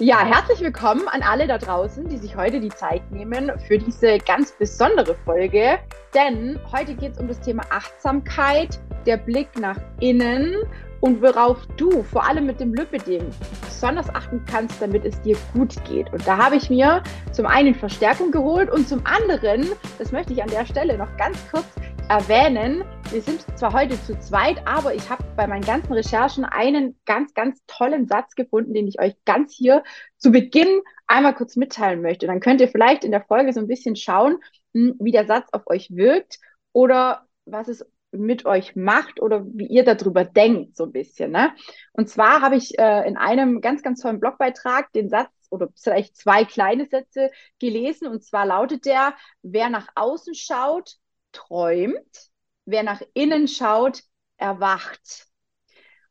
Ja, herzlich willkommen an alle da draußen, die sich heute die Zeit nehmen für diese ganz besondere Folge. Denn heute geht es um das Thema Achtsamkeit, der Blick nach innen und worauf du vor allem mit dem Lipidem besonders achten kannst, damit es dir gut geht. Und da habe ich mir zum einen Verstärkung geholt und zum anderen, das möchte ich an der Stelle noch ganz kurz erwähnen. Wir sind zwar heute zu zweit, aber ich habe bei meinen ganzen Recherchen einen ganz, ganz tollen Satz gefunden, den ich euch ganz hier zu Beginn einmal kurz mitteilen möchte. Dann könnt ihr vielleicht in der Folge so ein bisschen schauen, hm, wie der Satz auf euch wirkt oder was es mit euch macht oder wie ihr darüber denkt, so ein bisschen. Ne? Und zwar habe ich äh, in einem ganz, ganz tollen Blogbeitrag den Satz oder vielleicht zwei kleine Sätze gelesen. Und zwar lautet der, wer nach außen schaut, träumt, wer nach innen schaut, erwacht.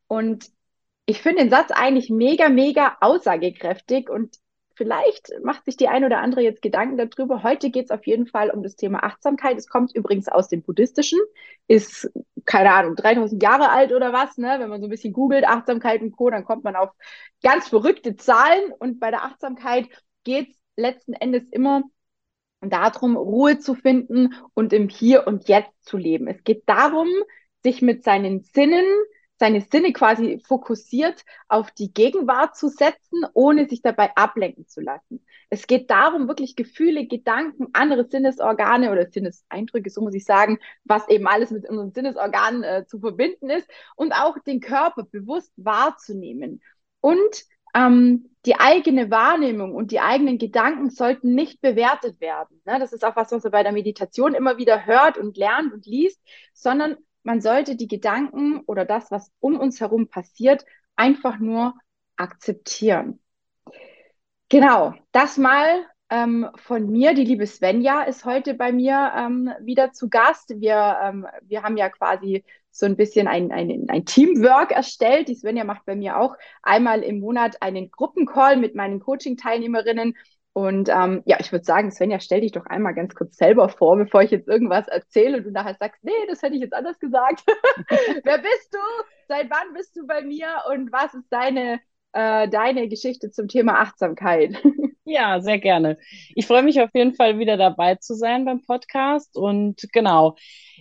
Und ich finde den Satz eigentlich mega, mega aussagekräftig und vielleicht macht sich die ein oder andere jetzt Gedanken darüber. Heute geht es auf jeden Fall um das Thema Achtsamkeit. Es kommt übrigens aus dem Buddhistischen, ist, keine Ahnung, 3000 Jahre alt oder was. Ne? Wenn man so ein bisschen googelt, Achtsamkeit und Co., dann kommt man auf ganz verrückte Zahlen. Und bei der Achtsamkeit geht es letzten Endes immer darum, Ruhe zu finden und im Hier und Jetzt zu leben. Es geht darum, sich mit seinen Sinnen, seine Sinne quasi fokussiert auf die Gegenwart zu setzen, ohne sich dabei ablenken zu lassen. Es geht darum, wirklich Gefühle, Gedanken, andere Sinnesorgane oder Sinneseindrücke, so muss ich sagen, was eben alles mit unseren Sinnesorganen äh, zu verbinden ist und auch den Körper bewusst wahrzunehmen. Und ähm, die eigene Wahrnehmung und die eigenen Gedanken sollten nicht bewertet werden. Ne? Das ist auch was, was man bei der Meditation immer wieder hört und lernt und liest, sondern man sollte die Gedanken oder das, was um uns herum passiert, einfach nur akzeptieren. Genau, das mal ähm, von mir. Die liebe Svenja ist heute bei mir ähm, wieder zu Gast. Wir, ähm, wir haben ja quasi so ein bisschen ein, ein, ein Teamwork erstellt. Die Svenja macht bei mir auch einmal im Monat einen Gruppencall mit meinen Coaching-Teilnehmerinnen. Und ähm, ja, ich würde sagen, Svenja, stell dich doch einmal ganz kurz selber vor, bevor ich jetzt irgendwas erzähle und du nachher sagst, nee, das hätte ich jetzt anders gesagt. Wer bist du? Seit wann bist du bei mir? Und was ist deine, äh, deine Geschichte zum Thema Achtsamkeit? ja, sehr gerne. Ich freue mich auf jeden Fall wieder dabei zu sein beim Podcast. Und genau,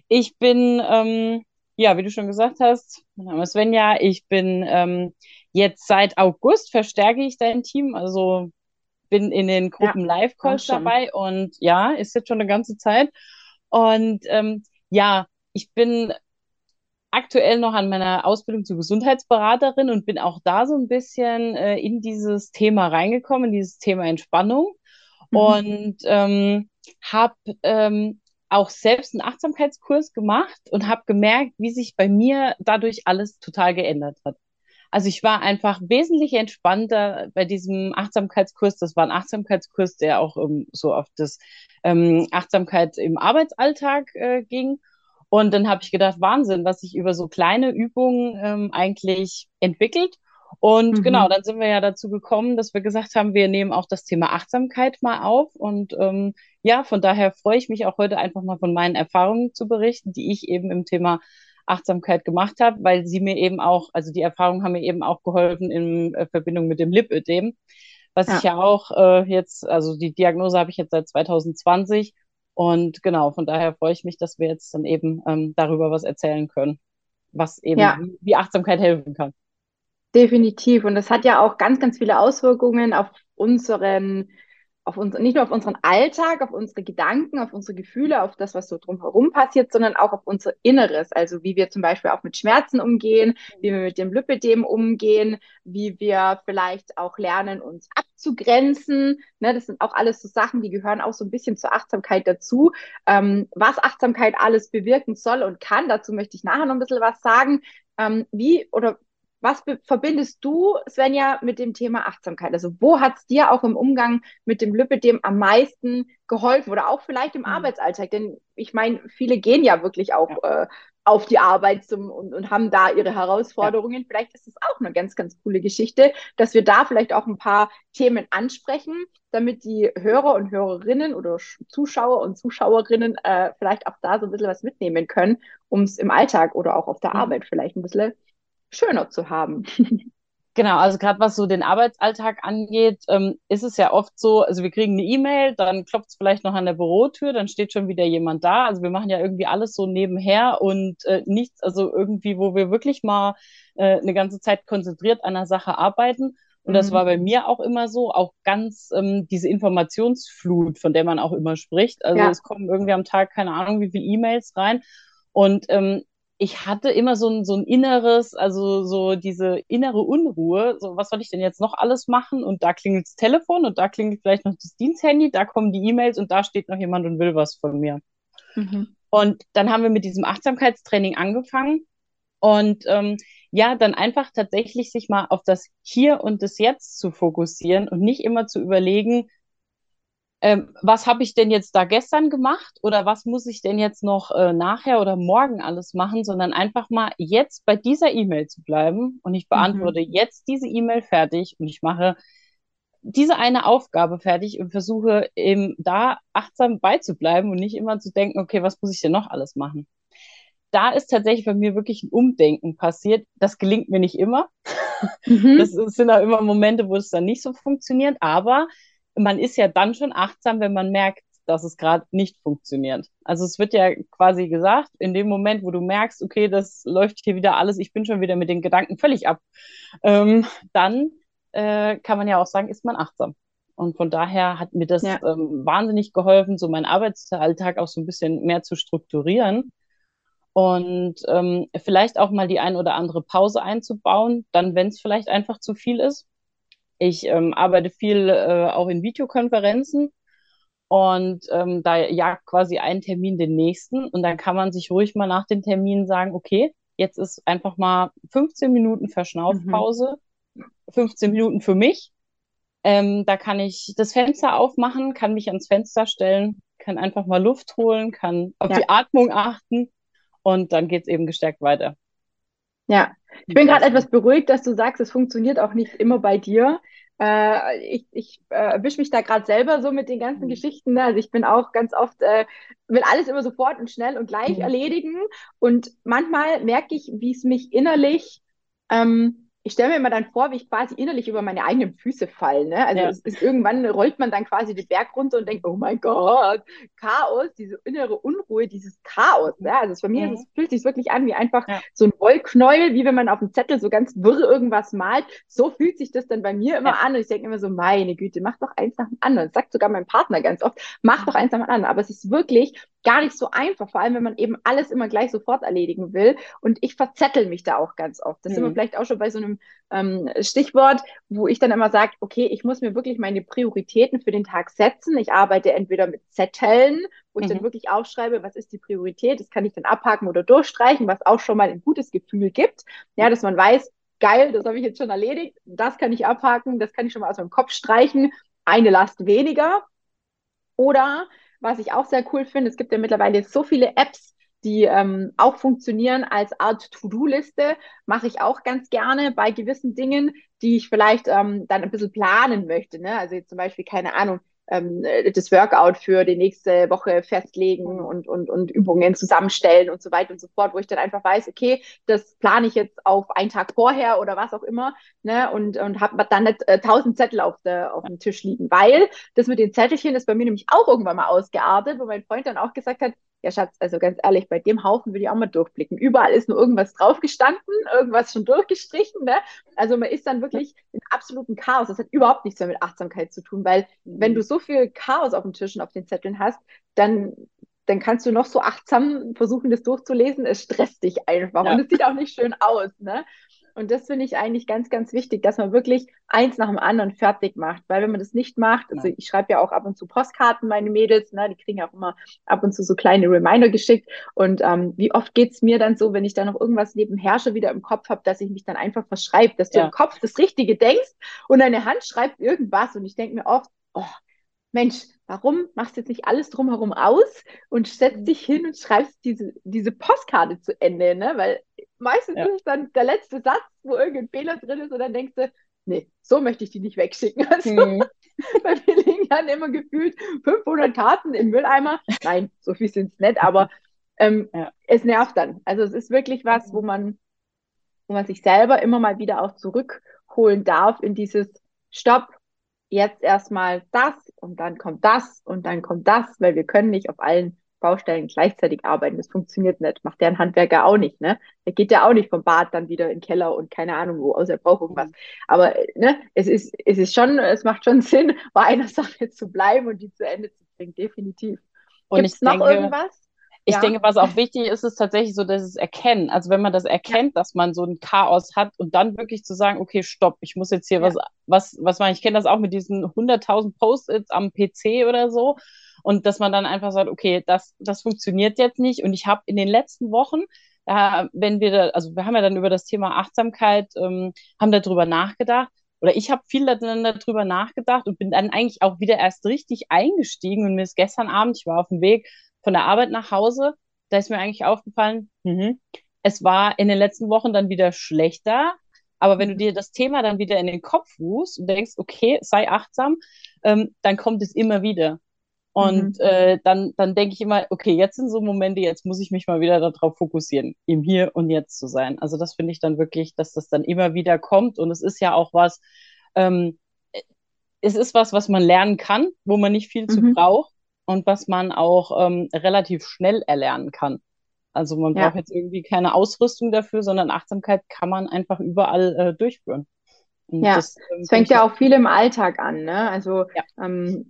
ich bin ähm, ja, wie du schon gesagt hast, mein Name ist Svenja. Ich bin ähm, jetzt seit August verstärke ich dein Team, also bin in den Gruppen ja, Live-Calls dabei und ja, ist jetzt schon eine ganze Zeit. Und ähm, ja, ich bin aktuell noch an meiner Ausbildung zur Gesundheitsberaterin und bin auch da so ein bisschen äh, in dieses Thema reingekommen, in dieses Thema Entspannung. Mhm. Und ähm, habe ähm, auch selbst einen Achtsamkeitskurs gemacht und habe gemerkt, wie sich bei mir dadurch alles total geändert hat. Also ich war einfach wesentlich entspannter bei diesem Achtsamkeitskurs. Das war ein Achtsamkeitskurs, der auch um, so auf das ähm, Achtsamkeit im Arbeitsalltag äh, ging. Und dann habe ich gedacht, Wahnsinn, was sich über so kleine Übungen ähm, eigentlich entwickelt. Und mhm. genau, dann sind wir ja dazu gekommen, dass wir gesagt haben, wir nehmen auch das Thema Achtsamkeit mal auf. Und ähm, ja, von daher freue ich mich auch heute einfach mal von meinen Erfahrungen zu berichten, die ich eben im Thema Achtsamkeit gemacht habe, weil sie mir eben auch, also die Erfahrungen haben mir eben auch geholfen in äh, Verbindung mit dem Lipödem, was ja. ich ja auch äh, jetzt, also die Diagnose habe ich jetzt seit 2020 und genau, von daher freue ich mich, dass wir jetzt dann eben ähm, darüber was erzählen können, was eben ja. wie, wie Achtsamkeit helfen kann. Definitiv. Und das hat ja auch ganz, ganz viele Auswirkungen auf unseren, auf uns, nicht nur auf unseren Alltag, auf unsere Gedanken, auf unsere Gefühle, auf das, was so drumherum passiert, sondern auch auf unser Inneres. Also wie wir zum Beispiel auch mit Schmerzen umgehen, wie wir mit dem Lipidem umgehen, wie wir vielleicht auch lernen, uns abzugrenzen. Ne, das sind auch alles so Sachen, die gehören auch so ein bisschen zur Achtsamkeit dazu. Ähm, was Achtsamkeit alles bewirken soll und kann, dazu möchte ich nachher noch ein bisschen was sagen. Ähm, wie oder was verbindest du, Svenja, mit dem Thema Achtsamkeit? Also wo hat es dir auch im Umgang mit dem Lipidem am meisten geholfen oder auch vielleicht im mhm. Arbeitsalltag? Denn ich meine, viele gehen ja wirklich auch ja. äh, auf die Arbeit zum, und, und haben da ihre Herausforderungen. Ja. Vielleicht ist es auch eine ganz, ganz coole Geschichte, dass wir da vielleicht auch ein paar Themen ansprechen, damit die Hörer und Hörerinnen oder Zuschauer und Zuschauerinnen äh, vielleicht auch da so ein bisschen was mitnehmen können, um es im Alltag oder auch auf der mhm. Arbeit vielleicht ein bisschen schöner zu haben. Genau, also gerade was so den Arbeitsalltag angeht, ähm, ist es ja oft so, also wir kriegen eine E-Mail, dann klopft es vielleicht noch an der Bürotür, dann steht schon wieder jemand da. Also wir machen ja irgendwie alles so nebenher und äh, nichts, also irgendwie, wo wir wirklich mal äh, eine ganze Zeit konzentriert an der Sache arbeiten. Und das mhm. war bei mir auch immer so, auch ganz ähm, diese Informationsflut, von der man auch immer spricht. Also ja. es kommen irgendwie am Tag keine Ahnung wie viele E-Mails rein. Und ähm, ich hatte immer so ein, so ein inneres, also so diese innere Unruhe, so was soll ich denn jetzt noch alles machen? Und da klingelt das Telefon und da klingelt vielleicht noch das Diensthandy, da kommen die E-Mails und da steht noch jemand und will was von mir. Mhm. Und dann haben wir mit diesem Achtsamkeitstraining angefangen und ähm, ja, dann einfach tatsächlich sich mal auf das Hier und das Jetzt zu fokussieren und nicht immer zu überlegen, ähm, was habe ich denn jetzt da gestern gemacht oder was muss ich denn jetzt noch äh, nachher oder morgen alles machen, sondern einfach mal jetzt bei dieser E-Mail zu bleiben und ich beantworte mhm. jetzt diese E-Mail fertig und ich mache diese eine Aufgabe fertig und versuche eben da achtsam beizubleiben und nicht immer zu denken, okay, was muss ich denn noch alles machen? Da ist tatsächlich bei mir wirklich ein Umdenken passiert. Das gelingt mir nicht immer. Mhm. Das sind auch immer Momente, wo es dann nicht so funktioniert, aber man ist ja dann schon achtsam, wenn man merkt, dass es gerade nicht funktioniert. Also es wird ja quasi gesagt, in dem Moment, wo du merkst, okay, das läuft hier wieder alles, ich bin schon wieder mit den Gedanken völlig ab, ähm, dann äh, kann man ja auch sagen, ist man achtsam. Und von daher hat mir das ja. ähm, wahnsinnig geholfen, so meinen Arbeitsalltag auch so ein bisschen mehr zu strukturieren und ähm, vielleicht auch mal die ein oder andere Pause einzubauen, dann wenn es vielleicht einfach zu viel ist. Ich ähm, arbeite viel äh, auch in Videokonferenzen und ähm, da jagt quasi ein Termin den nächsten und dann kann man sich ruhig mal nach dem Termin sagen, okay, jetzt ist einfach mal 15 Minuten Verschnaufpause, mhm. 15 Minuten für mich. Ähm, da kann ich das Fenster aufmachen, kann mich ans Fenster stellen, kann einfach mal Luft holen, kann auf ja. die Atmung achten und dann geht es eben gestärkt weiter. Ja, ich bin gerade etwas beruhigt, dass du sagst, es funktioniert auch nicht immer bei dir. Äh, ich ich äh, erwische mich da gerade selber so mit den ganzen mhm. Geschichten. Ne? Also ich bin auch ganz oft, äh, will alles immer sofort und schnell und gleich mhm. erledigen. Und manchmal merke ich, wie es mich innerlich ähm, ich stelle mir immer dann vor, wie ich quasi innerlich über meine eigenen Füße falle. Ne? Also ja. es ist, irgendwann rollt man dann quasi den Berg runter und denkt, oh mein Gott, Chaos, diese innere Unruhe, dieses Chaos. Ne? Also bei mir mhm. es, fühlt sich wirklich an wie einfach ja. so ein Wollknäuel, wie wenn man auf dem Zettel so ganz wirr irgendwas malt. So fühlt sich das dann bei mir immer ja. an. Und ich denke immer so, meine Güte, mach doch eins nach dem anderen. Das sagt sogar mein Partner ganz oft, mach doch eins nach dem anderen. Aber es ist wirklich gar nicht so einfach, vor allem wenn man eben alles immer gleich sofort erledigen will. Und ich verzettel mich da auch ganz oft. Das mhm. sind wir mhm. vielleicht auch schon bei so einem ähm, Stichwort, wo ich dann immer sage, okay, ich muss mir wirklich meine Prioritäten für den Tag setzen. Ich arbeite entweder mit Zetteln, wo ich mhm. dann wirklich aufschreibe, was ist die Priorität. Das kann ich dann abhaken oder durchstreichen, was auch schon mal ein gutes Gefühl gibt. Ja, dass man weiß, geil, das habe ich jetzt schon erledigt, das kann ich abhaken, das kann ich schon mal aus meinem Kopf streichen, eine Last weniger. Oder was ich auch sehr cool finde, es gibt ja mittlerweile so viele Apps, die ähm, auch funktionieren als Art To-Do-Liste, mache ich auch ganz gerne bei gewissen Dingen, die ich vielleicht ähm, dann ein bisschen planen möchte. Ne? Also zum Beispiel, keine Ahnung, ähm, das Workout für die nächste Woche festlegen mhm. und, und, und Übungen zusammenstellen und so weiter und so fort, wo ich dann einfach weiß, okay, das plane ich jetzt auf einen Tag vorher oder was auch immer, ne, und, und habe dann nicht äh, tausend Zettel auf, der, auf dem Tisch liegen, weil das mit den Zettelchen ist bei mir nämlich auch irgendwann mal ausgeartet, wo mein Freund dann auch gesagt hat, ja, Schatz, also ganz ehrlich, bei dem Haufen würde ich auch mal durchblicken. Überall ist nur irgendwas draufgestanden, irgendwas schon durchgestrichen. Ne? Also man ist dann wirklich in absolutem Chaos. Das hat überhaupt nichts mehr mit Achtsamkeit zu tun, weil mhm. wenn du so viel Chaos auf dem Tisch und auf den Zetteln hast, dann dann kannst du noch so achtsam versuchen, das durchzulesen. Es stresst dich einfach ja. und es sieht auch nicht schön aus. Ne? Und das finde ich eigentlich ganz, ganz wichtig, dass man wirklich eins nach dem anderen fertig macht. Weil wenn man das nicht macht, also ich schreibe ja auch ab und zu Postkarten, meine Mädels, ne, die kriegen auch immer ab und zu so kleine Reminder geschickt. Und ähm, wie oft geht's mir dann so, wenn ich da noch irgendwas nebenher schon wieder im Kopf habe, dass ich mich dann einfach verschreibe, dass du ja. im Kopf das Richtige denkst und deine Hand schreibt irgendwas. Und ich denke mir oft, oh, Mensch, warum machst du jetzt nicht alles drumherum aus und setzt mhm. dich hin und schreibst diese, diese Postkarte zu Ende, ne? Weil meistens ja. ist es dann der letzte Satz, wo irgendein Fehler drin ist und dann denkst du, nee, so möchte ich die nicht wegschicken. Also, mhm. bei mir liegen dann immer gefühlt 500 Karten im Mülleimer. Nein, so viel sind es nicht, aber ähm, ja. es nervt dann. Also es ist wirklich was, wo mhm. man, wo man sich selber immer mal wieder auch zurück zurückholen darf in dieses Stopp, jetzt erstmal das und dann kommt das und dann kommt das, weil wir können nicht auf allen Baustellen gleichzeitig arbeiten. Das funktioniert nicht. Macht der ein Handwerker auch nicht, ne? Der geht ja auch nicht vom Bad dann wieder in den Keller und keine Ahnung wo, außer er braucht irgendwas. Aber ne, es ist, es ist schon, es macht schon Sinn, bei einer Sache zu bleiben und die zu Ende zu bringen, definitiv. Und Gibt's ich noch denke, irgendwas? Ich ja. denke, was auch wichtig ist, ist tatsächlich so, dass es erkennen. Also wenn man das erkennt, ja. dass man so ein Chaos hat und dann wirklich zu sagen, okay, stopp, ich muss jetzt hier ja. was, was, was machen. Ich kenne das auch mit diesen 100.000 Post-its am PC oder so. Und dass man dann einfach sagt, okay, das, das funktioniert jetzt nicht. Und ich habe in den letzten Wochen, äh, wenn wir da, also wir haben ja dann über das Thema Achtsamkeit, ähm, haben darüber nachgedacht. Oder ich habe viel darüber nachgedacht und bin dann eigentlich auch wieder erst richtig eingestiegen. Und mir ist gestern Abend, ich war auf dem Weg, von der Arbeit nach Hause, da ist mir eigentlich aufgefallen, mh, es war in den letzten Wochen dann wieder schlechter. Aber wenn du dir das Thema dann wieder in den Kopf rufst und denkst, okay, sei achtsam, ähm, dann kommt es immer wieder. Und mhm. äh, dann, dann denke ich immer, okay, jetzt sind so Momente, jetzt muss ich mich mal wieder darauf fokussieren, im Hier und Jetzt zu sein. Also das finde ich dann wirklich, dass das dann immer wieder kommt. Und es ist ja auch was, ähm, es ist was, was man lernen kann, wo man nicht viel mhm. zu braucht und was man auch ähm, relativ schnell erlernen kann. Also man ja. braucht jetzt irgendwie keine Ausrüstung dafür, sondern Achtsamkeit kann man einfach überall äh, durchführen. Und ja, das, ähm, fängt ja auch viel im Alltag an. Ne? Also ja. ähm,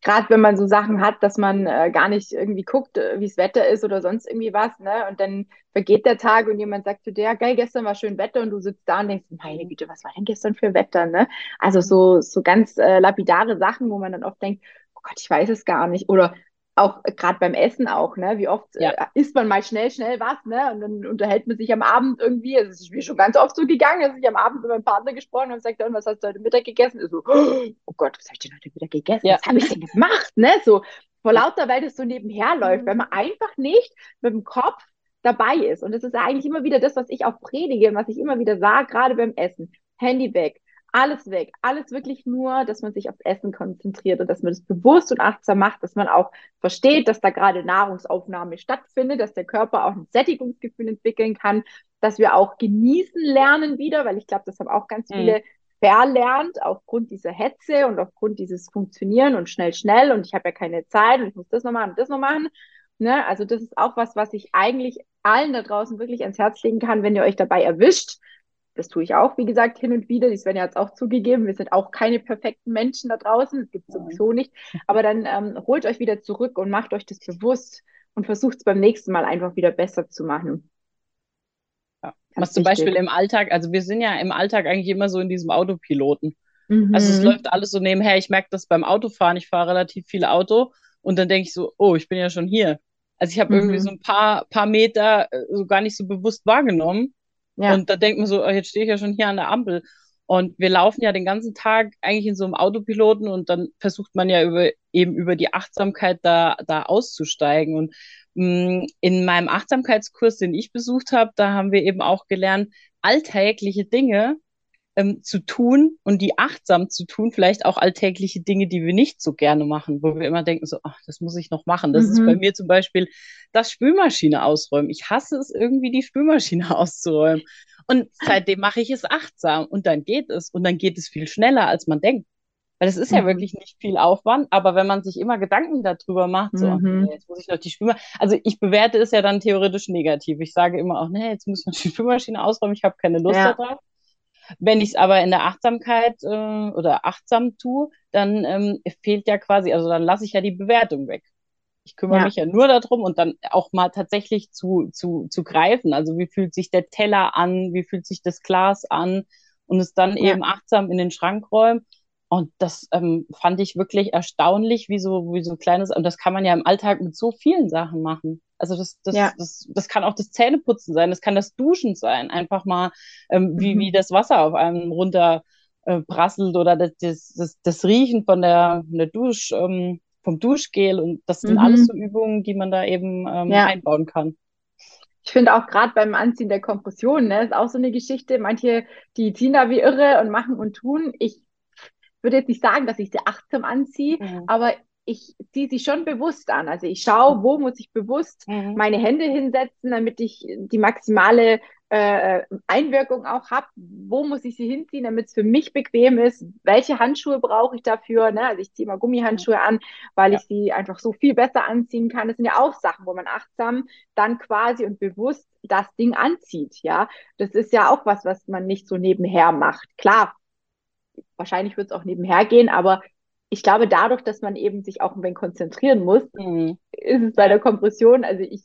gerade wenn man so Sachen hat, dass man äh, gar nicht irgendwie guckt, äh, wie es Wetter ist oder sonst irgendwie was, ne? Und dann vergeht der Tag und jemand sagt zu dir, geil, gestern war schön Wetter und du sitzt da und denkst, meine Güte, was war denn gestern für Wetter, ne? Also so, so ganz äh, lapidare Sachen, wo man dann oft denkt, Gott, ich weiß es gar nicht. Oder auch gerade beim Essen auch, ne? Wie oft ja. äh, isst man mal schnell, schnell was, ne? Und dann unterhält man sich am Abend irgendwie. Also es ist mir schon ganz oft so gegangen, dass ich am Abend mit meinem Partner gesprochen und sagt dann, was hast du heute Mittag gegessen? Ich so, oh Gott, was habe ich denn heute Mittag gegessen? Ja. Was habe ich denn gemacht? Ne? So vor lauter, weil das so nebenher läuft, mhm. weil man einfach nicht mit dem Kopf dabei ist. Und das ist eigentlich immer wieder das, was ich auch predige und was ich immer wieder sage, gerade beim Essen. Handy weg, alles weg, alles wirklich nur, dass man sich aufs Essen konzentriert und dass man das bewusst und achtsam macht, dass man auch versteht, dass da gerade Nahrungsaufnahme stattfindet, dass der Körper auch ein Sättigungsgefühl entwickeln kann, dass wir auch genießen lernen wieder, weil ich glaube, das haben auch ganz mhm. viele verlernt aufgrund dieser Hetze und aufgrund dieses Funktionieren und schnell, schnell und ich habe ja keine Zeit und ich muss das noch machen und das noch machen. Ne? Also das ist auch was, was ich eigentlich allen da draußen wirklich ans Herz legen kann, wenn ihr euch dabei erwischt, das tue ich auch, wie gesagt, hin und wieder. Die Svenja hat es auch zugegeben. Wir sind auch keine perfekten Menschen da draußen. Das gibt es sowieso nicht. Aber dann ähm, holt euch wieder zurück und macht euch das bewusst und versucht es beim nächsten Mal einfach wieder besser zu machen. Ja. Was zum wichtig. Beispiel im Alltag, also wir sind ja im Alltag eigentlich immer so in diesem Autopiloten. Mhm. Also es läuft alles so nebenher. Ich merke das beim Autofahren. Ich fahre relativ viel Auto und dann denke ich so, oh, ich bin ja schon hier. Also ich habe mhm. irgendwie so ein paar, paar Meter äh, so gar nicht so bewusst wahrgenommen. Ja. Und da denkt man so, oh, jetzt stehe ich ja schon hier an der Ampel. Und wir laufen ja den ganzen Tag eigentlich in so einem Autopiloten und dann versucht man ja über, eben über die Achtsamkeit da, da auszusteigen. Und mh, mm, in meinem Achtsamkeitskurs, den ich besucht habe, da haben wir eben auch gelernt, alltägliche Dinge ähm, zu tun und die achtsam zu tun, vielleicht auch alltägliche Dinge, die wir nicht so gerne machen, wo wir immer denken, so, ach, das muss ich noch machen. Das mhm. ist bei mhm. mir zum Beispiel das Spülmaschine ausräumen. Ich hasse es irgendwie, die Spülmaschine auszuräumen. Und seitdem mache ich es achtsam und dann geht es und dann geht es viel schneller, als man denkt. Weil es ist ja mhm. wirklich nicht viel Aufwand, aber wenn man sich immer Gedanken darüber macht, so, mhm. nee, jetzt muss ich noch die Spülmaschine, also ich bewerte es ja dann theoretisch negativ. Ich sage immer auch, nee, jetzt muss ich noch die Spülmaschine ausräumen, ich habe keine Lust ja. darauf. Wenn ich es aber in der Achtsamkeit äh, oder achtsam tue, dann ähm, fehlt ja quasi, also dann lasse ich ja die Bewertung weg. Ich kümmere ja. mich ja nur darum und dann auch mal tatsächlich zu, zu, zu greifen. Also wie fühlt sich der Teller an, wie fühlt sich das Glas an und es dann ja. eben achtsam in den Schrank räumen. Und das ähm, fand ich wirklich erstaunlich, wie so, wie so kleines, und das kann man ja im Alltag mit so vielen Sachen machen. Also das, das, ja. das, das kann auch das Zähneputzen sein, das kann das Duschen sein, einfach mal, ähm, wie, mhm. wie das Wasser auf einem runter äh, prasselt oder das, das, das, Riechen von der, von der Dusch, ähm, vom Duschgel und das sind mhm. alles so Übungen, die man da eben ähm, ja. einbauen kann. Ich finde auch gerade beim Anziehen der Kompression, ne, ist auch so eine Geschichte. Manche, die ziehen da wie irre und machen und tun. Ich würde jetzt nicht sagen, dass ich sie achtsam anziehe, mhm. aber ich ziehe sie schon bewusst an. Also ich schaue, wo muss ich bewusst mhm. meine Hände hinsetzen, damit ich die maximale äh, Einwirkung auch habe. Wo muss ich sie hinziehen, damit es für mich bequem ist? Welche Handschuhe brauche ich dafür? Ne? Also ich ziehe immer Gummihandschuhe an, weil ja. ich sie einfach so viel besser anziehen kann. Das sind ja auch Sachen, wo man achtsam dann quasi und bewusst das Ding anzieht. Ja, das ist ja auch was, was man nicht so nebenher macht. Klar, wahrscheinlich wird es auch nebenher gehen, aber ich glaube, dadurch, dass man eben sich auch ein wenig konzentrieren muss, mhm. ist es bei der Kompression, also ich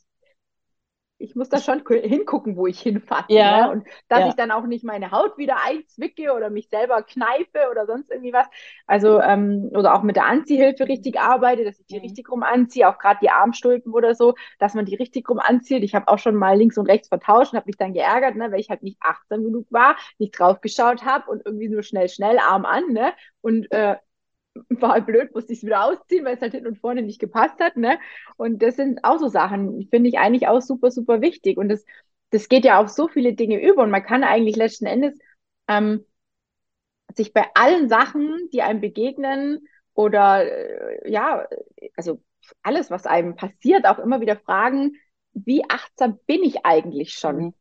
ich muss da schon hingucken, wo ich hinfasse. Ja. Ne? Und dass ja. ich dann auch nicht meine Haut wieder einzwicke oder mich selber kneife oder sonst irgendwie was. Also, ähm, oder auch mit der Anziehhilfe richtig arbeite, dass ich die mhm. richtig rum anziehe, auch gerade die Armstulpen oder so, dass man die richtig rum anzieht. Ich habe auch schon mal links und rechts vertauscht und habe mich dann geärgert, ne, weil ich halt nicht achtsam genug war, nicht drauf geschaut habe und irgendwie nur schnell, schnell Arm an, ne? Und äh, war halt blöd, musste ich es wieder ausziehen, weil es halt hinten und vorne nicht gepasst hat, ne? Und das sind auch so Sachen, finde ich eigentlich auch super, super wichtig. Und das, das geht ja auf so viele Dinge über und man kann eigentlich letzten Endes ähm, sich bei allen Sachen, die einem begegnen oder äh, ja, also alles, was einem passiert, auch immer wieder fragen, wie achtsam bin ich eigentlich schon? Mhm.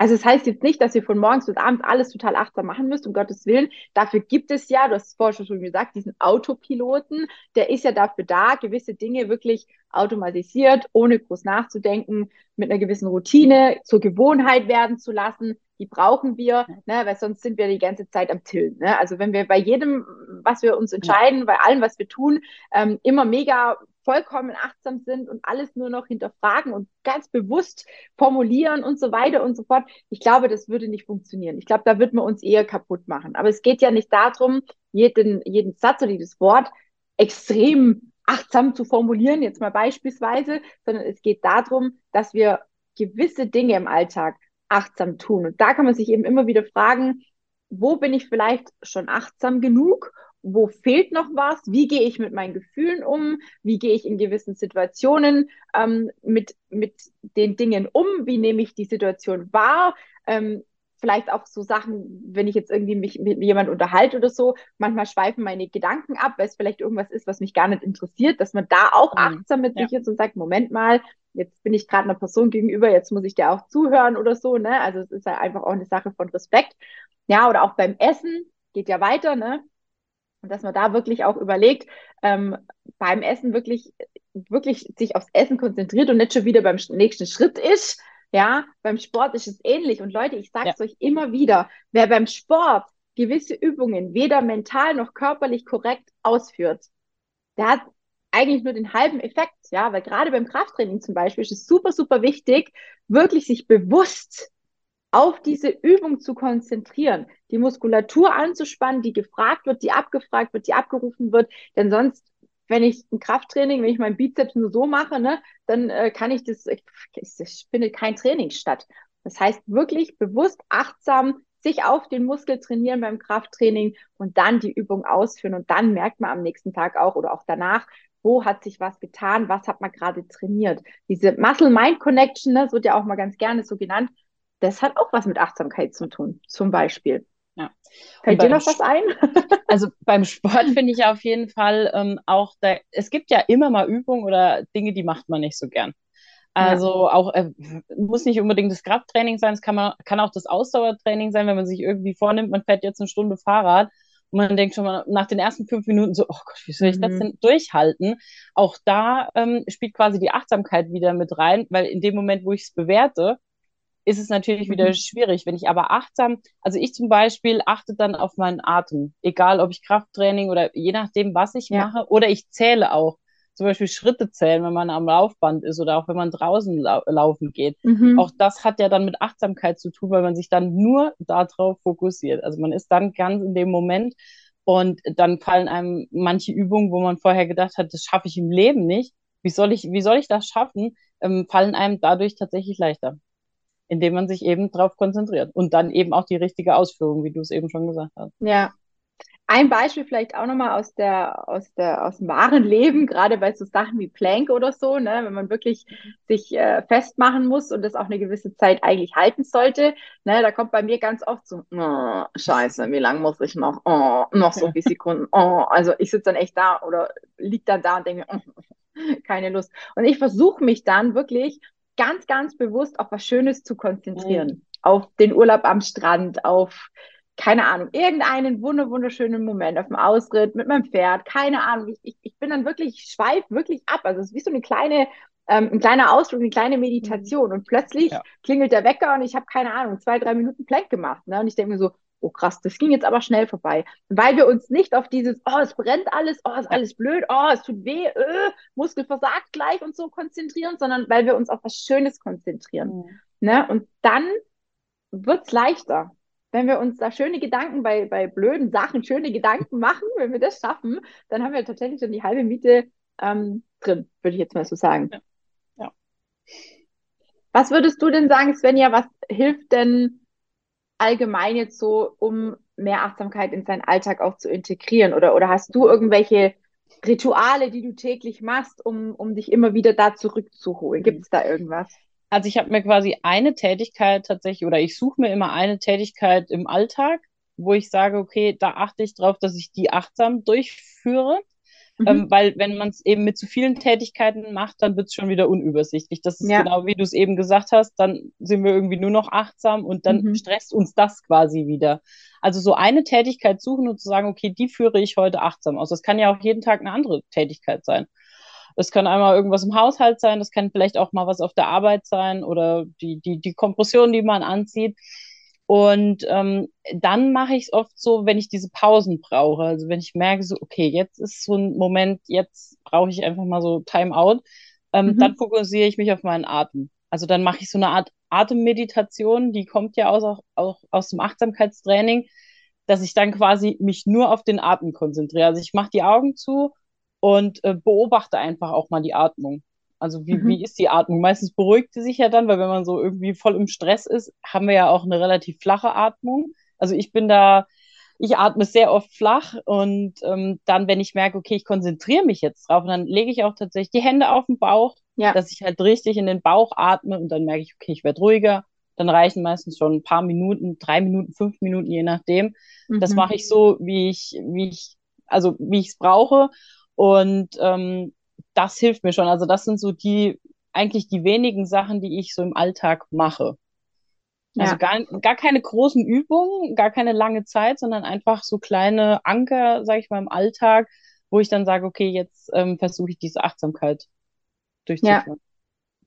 Also es das heißt jetzt nicht, dass ihr von morgens bis abends alles total achtsam machen müsst, um Gottes Willen. Dafür gibt es ja, du hast es vorher schon gesagt, diesen Autopiloten, der ist ja dafür da, gewisse Dinge wirklich automatisiert, ohne groß nachzudenken, mit einer gewissen Routine zur Gewohnheit werden zu lassen. Die brauchen wir, ne, weil sonst sind wir die ganze Zeit am Tillen. Ne? Also wenn wir bei jedem, was wir uns entscheiden, bei allem, was wir tun, ähm, immer mega vollkommen achtsam sind und alles nur noch hinterfragen und ganz bewusst formulieren und so weiter und so fort. Ich glaube, das würde nicht funktionieren. Ich glaube, da wird man uns eher kaputt machen. Aber es geht ja nicht darum, jeden, jeden Satz oder jedes Wort extrem achtsam zu formulieren, jetzt mal beispielsweise, sondern es geht darum, dass wir gewisse Dinge im Alltag achtsam tun. Und da kann man sich eben immer wieder fragen, wo bin ich vielleicht schon achtsam genug wo fehlt noch was, wie gehe ich mit meinen Gefühlen um, wie gehe ich in gewissen Situationen ähm, mit, mit den Dingen um, wie nehme ich die Situation wahr. Ähm, vielleicht auch so Sachen, wenn ich jetzt irgendwie mich mit jemand unterhalte oder so, manchmal schweifen meine Gedanken ab, weil es vielleicht irgendwas ist, was mich gar nicht interessiert, dass man da auch mhm. achtsam mit ja. sich ist und sagt, Moment mal, jetzt bin ich gerade einer Person gegenüber, jetzt muss ich dir auch zuhören oder so, ne? Also es ist halt einfach auch eine Sache von Respekt. Ja, oder auch beim Essen geht ja weiter, ne? Und dass man da wirklich auch überlegt, ähm, beim Essen wirklich, wirklich sich aufs Essen konzentriert und nicht schon wieder beim nächsten Schritt ist. Ja, beim Sport ist es ähnlich. Und Leute, ich sage es ja. euch immer wieder, wer beim Sport gewisse Übungen weder mental noch körperlich korrekt ausführt, der hat eigentlich nur den halben Effekt, ja, weil gerade beim Krafttraining zum Beispiel ist es super, super wichtig, wirklich sich bewusst auf diese Übung zu konzentrieren, die Muskulatur anzuspannen, die gefragt wird, die abgefragt wird, die abgerufen wird. Denn sonst, wenn ich ein Krafttraining, wenn ich meinen Bizeps nur so mache, ne, dann äh, kann ich das, es findet kein Training statt. Das heißt, wirklich bewusst, achtsam sich auf den Muskel trainieren beim Krafttraining und dann die Übung ausführen. Und dann merkt man am nächsten Tag auch oder auch danach, wo hat sich was getan, was hat man gerade trainiert. Diese Muscle-Mind-Connection, ne, das wird ja auch mal ganz gerne so genannt, das hat auch was mit Achtsamkeit zu tun, zum Beispiel. Ja. Fällt dir noch was ein? also beim Sport finde ich auf jeden Fall ähm, auch, da, es gibt ja immer mal Übungen oder Dinge, die macht man nicht so gern. Also ja. auch, äh, muss nicht unbedingt das Krafttraining sein, es kann, man, kann auch das Ausdauertraining sein, wenn man sich irgendwie vornimmt, man fährt jetzt eine Stunde Fahrrad und man denkt schon mal nach den ersten fünf Minuten so, oh Gott, wie soll ich mhm. das denn durchhalten? Auch da ähm, spielt quasi die Achtsamkeit wieder mit rein, weil in dem Moment, wo ich es bewerte, ist es natürlich wieder mhm. schwierig. Wenn ich aber achtsam, also ich zum Beispiel achte dann auf meinen Atem, egal ob ich Krafttraining oder je nachdem, was ich ja. mache, oder ich zähle auch. Zum Beispiel Schritte zählen, wenn man am Laufband ist oder auch wenn man draußen lau laufen geht. Mhm. Auch das hat ja dann mit Achtsamkeit zu tun, weil man sich dann nur darauf fokussiert. Also man ist dann ganz in dem Moment und dann fallen einem manche Übungen, wo man vorher gedacht hat, das schaffe ich im Leben nicht. Wie soll ich, wie soll ich das schaffen? Ähm, fallen einem dadurch tatsächlich leichter indem man sich eben darauf konzentriert und dann eben auch die richtige Ausführung, wie du es eben schon gesagt hast. Ja. Ein Beispiel vielleicht auch nochmal aus der, aus der, aus dem wahren Leben, gerade bei so Sachen wie Plank oder so, ne, wenn man wirklich sich äh, festmachen muss und das auch eine gewisse Zeit eigentlich halten sollte, ne, da kommt bei mir ganz oft so, oh, scheiße, wie lange muss ich noch? Oh, noch so viele Sekunden. Oh, also ich sitze dann echt da oder liegt dann da und denke oh, keine Lust. Und ich versuche mich dann wirklich ganz, ganz bewusst auf was Schönes zu konzentrieren. Mhm. auf den Urlaub am Strand, auf keine Ahnung, irgendeinen wunderschönen Moment auf dem Ausritt mit meinem Pferd, keine Ahnung. Ich, ich, ich bin dann wirklich, ich schweife wirklich ab. Also es ist wie so eine kleine, ähm, ein kleiner Ausflug, eine kleine Meditation. Und plötzlich ja. klingelt der Wecker und ich habe keine Ahnung, zwei, drei Minuten Plank gemacht. Ne? Und ich denke mir so, oh krass, das ging jetzt aber schnell vorbei. Weil wir uns nicht auf dieses, oh, es brennt alles, oh, ist alles blöd, oh, es tut weh, äh, Muskel versagt gleich und so konzentrieren, sondern weil wir uns auf was Schönes konzentrieren. Mhm. Ne? Und dann wird es leichter wenn wir uns da schöne Gedanken bei, bei blöden Sachen, schöne Gedanken machen, wenn wir das schaffen, dann haben wir tatsächlich schon die halbe Miete ähm, drin, würde ich jetzt mal so sagen. Ja. ja. Was würdest du denn sagen, Svenja, was hilft denn allgemein jetzt so, um mehr Achtsamkeit in seinen Alltag auch zu integrieren? Oder, oder hast du irgendwelche Rituale, die du täglich machst, um, um dich immer wieder da zurückzuholen? Gibt es da irgendwas? Also ich habe mir quasi eine Tätigkeit tatsächlich, oder ich suche mir immer eine Tätigkeit im Alltag, wo ich sage, okay, da achte ich drauf, dass ich die achtsam durchführe. Mhm. Ähm, weil wenn man es eben mit zu vielen Tätigkeiten macht, dann wird es schon wieder unübersichtlich. Das ist ja. genau wie du es eben gesagt hast, dann sind wir irgendwie nur noch achtsam und dann mhm. stresst uns das quasi wieder. Also so eine Tätigkeit suchen und zu sagen, okay, die führe ich heute achtsam aus. Das kann ja auch jeden Tag eine andere Tätigkeit sein. Das kann einmal irgendwas im Haushalt sein, das kann vielleicht auch mal was auf der Arbeit sein oder die, die, die Kompression, die man anzieht. Und ähm, dann mache ich es oft so, wenn ich diese Pausen brauche. Also wenn ich merke, so, okay, jetzt ist so ein Moment, jetzt brauche ich einfach mal so Timeout, ähm, mhm. dann fokussiere ich mich auf meinen Atem. Also dann mache ich so eine Art Atemmeditation, die kommt ja aus, auch, auch aus dem Achtsamkeitstraining, dass ich dann quasi mich nur auf den Atem konzentriere. Also ich mache die Augen zu und äh, beobachte einfach auch mal die Atmung. Also wie, mhm. wie ist die Atmung? Meistens beruhigt sie sich ja dann, weil wenn man so irgendwie voll im Stress ist, haben wir ja auch eine relativ flache Atmung. Also ich bin da, ich atme sehr oft flach und ähm, dann, wenn ich merke, okay, ich konzentriere mich jetzt drauf, dann lege ich auch tatsächlich die Hände auf den Bauch, ja. dass ich halt richtig in den Bauch atme und dann merke ich, okay, ich werde ruhiger. Dann reichen meistens schon ein paar Minuten, drei Minuten, fünf Minuten, je nachdem. Mhm. Das mache ich so, wie ich, wie ich, also wie ich es brauche. Und ähm, das hilft mir schon. Also das sind so die, eigentlich die wenigen Sachen, die ich so im Alltag mache. Also ja. gar, gar keine großen Übungen, gar keine lange Zeit, sondern einfach so kleine Anker, sage ich mal, im Alltag, wo ich dann sage, okay, jetzt ähm, versuche ich diese Achtsamkeit durchzuführen. Ja.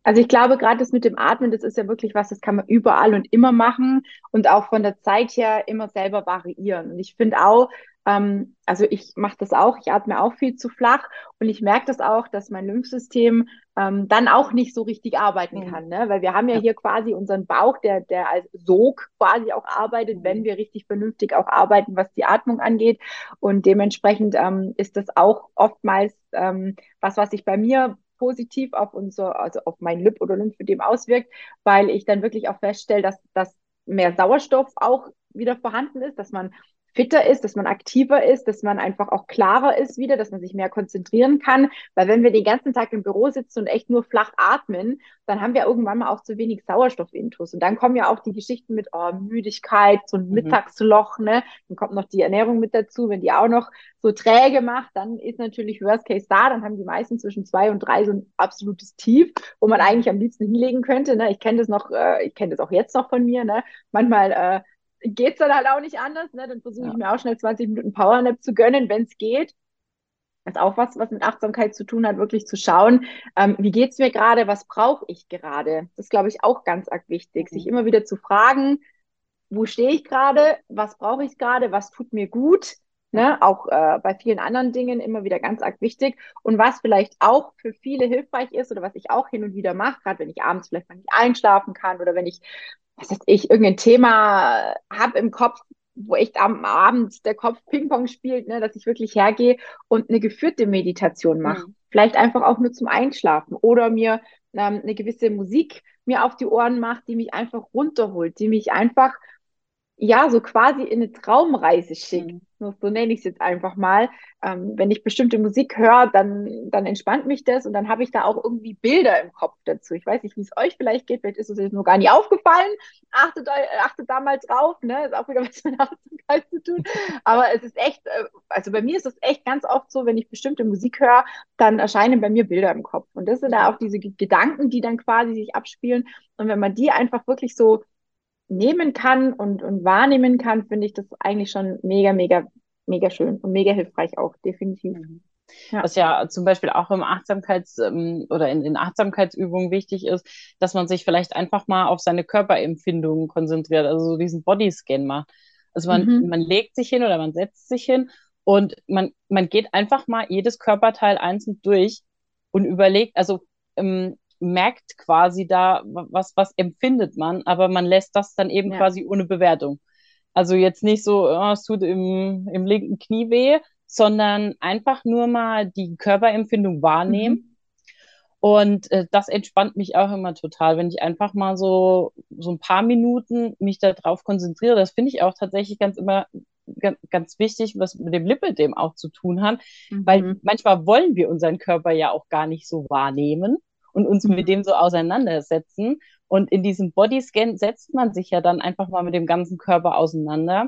Also ich glaube, gerade das mit dem Atmen, das ist ja wirklich was, das kann man überall und immer machen und auch von der Zeit her immer selber variieren. Und ich finde auch, ähm, also ich mache das auch, ich atme auch viel zu flach und ich merke das auch, dass mein Lymphsystem ähm, dann auch nicht so richtig arbeiten mhm. kann, ne? weil wir haben ja, hier quasi unseren Bauch, der, der als Sog quasi auch arbeitet, mhm. wenn wir richtig vernünftig auch arbeiten, was die Atmung angeht und dementsprechend ähm, ist das auch oftmals ähm, was, was sich bei mir positiv auf unser, also auf mein Lip oder Lymphödem auswirkt, weil ich dann wirklich auch feststelle, dass, dass mehr Sauerstoff auch wieder vorhanden ist, dass man fitter ist, dass man aktiver ist, dass man einfach auch klarer ist wieder, dass man sich mehr konzentrieren kann. Weil wenn wir den ganzen Tag im Büro sitzen und echt nur flach atmen, dann haben wir irgendwann mal auch zu wenig Sauerstoffintus. Und dann kommen ja auch die Geschichten mit oh, Müdigkeit, so ein mhm. Mittagsloch, ne? Dann kommt noch die Ernährung mit dazu. Wenn die auch noch so träge macht, dann ist natürlich Worst Case da. Dann haben die meisten zwischen zwei und drei so ein absolutes Tief, wo man eigentlich am liebsten hinlegen könnte. Ne? Ich kenne das noch, äh, ich kenne das auch jetzt noch von mir. Ne? Manchmal äh, geht es dann halt auch nicht anders. Ne? Dann versuche ich mir auch schnell 20 Minuten Powernap zu gönnen, wenn es geht. Das ist auch was, was mit Achtsamkeit zu tun hat, wirklich zu schauen, ähm, wie es mir gerade, was brauche ich gerade. Das ist, glaube ich, auch ganz arg wichtig, mhm. sich immer wieder zu fragen, wo stehe ich gerade, was brauche ich gerade, was tut mir gut. Ne? Auch äh, bei vielen anderen Dingen immer wieder ganz arg wichtig. Und was vielleicht auch für viele hilfreich ist oder was ich auch hin und wieder mache, gerade wenn ich abends vielleicht mal nicht einschlafen kann oder wenn ich was weiß ich, irgendein Thema habe im Kopf, wo echt am Abend der Kopf Ping-Pong spielt, ne, dass ich wirklich hergehe und eine geführte Meditation mache. Mhm. Vielleicht einfach auch nur zum Einschlafen oder mir ähm, eine gewisse Musik mir auf die Ohren macht, die mich einfach runterholt, die mich einfach ja, so quasi in eine Traumreise schickt. Mhm. So nenne ich es jetzt einfach mal. Ähm, wenn ich bestimmte Musik höre, dann, dann entspannt mich das und dann habe ich da auch irgendwie Bilder im Kopf dazu. Ich weiß nicht, wie es euch vielleicht geht, vielleicht ist es euch noch gar nicht aufgefallen. Achtet, achtet da mal drauf, ne? Ist auch wieder was mit Achtsamkeit zu tun. Aber es ist echt, äh, also bei mir ist es echt ganz oft so, wenn ich bestimmte Musik höre, dann erscheinen bei mir Bilder im Kopf. Und das sind da auch diese Gedanken, die dann quasi sich abspielen. Und wenn man die einfach wirklich so nehmen kann und, und wahrnehmen kann, finde ich das eigentlich schon mega, mega, mega schön und mega hilfreich auch, definitiv. Mhm. Ja. Was ja zum Beispiel auch im Achtsamkeits- ähm, oder in den Achtsamkeitsübungen wichtig ist, dass man sich vielleicht einfach mal auf seine Körperempfindungen konzentriert, also so diesen Bodyscan macht. Also man, mhm. man legt sich hin oder man setzt sich hin und man, man geht einfach mal jedes Körperteil einzeln durch und überlegt, also ähm, merkt quasi da, was, was empfindet man, aber man lässt das dann eben ja. quasi ohne Bewertung. Also jetzt nicht so, oh, es tut im, im linken Knie weh, sondern einfach nur mal die Körperempfindung wahrnehmen. Mhm. Und äh, das entspannt mich auch immer total, wenn ich einfach mal so, so ein paar Minuten mich darauf konzentriere. Das finde ich auch tatsächlich ganz immer ganz, ganz wichtig, was mit dem Lipidem auch zu tun hat, mhm. weil manchmal wollen wir unseren Körper ja auch gar nicht so wahrnehmen und uns mit dem so auseinandersetzen. Und in diesem Bodyscan setzt man sich ja dann einfach mal mit dem ganzen Körper auseinander.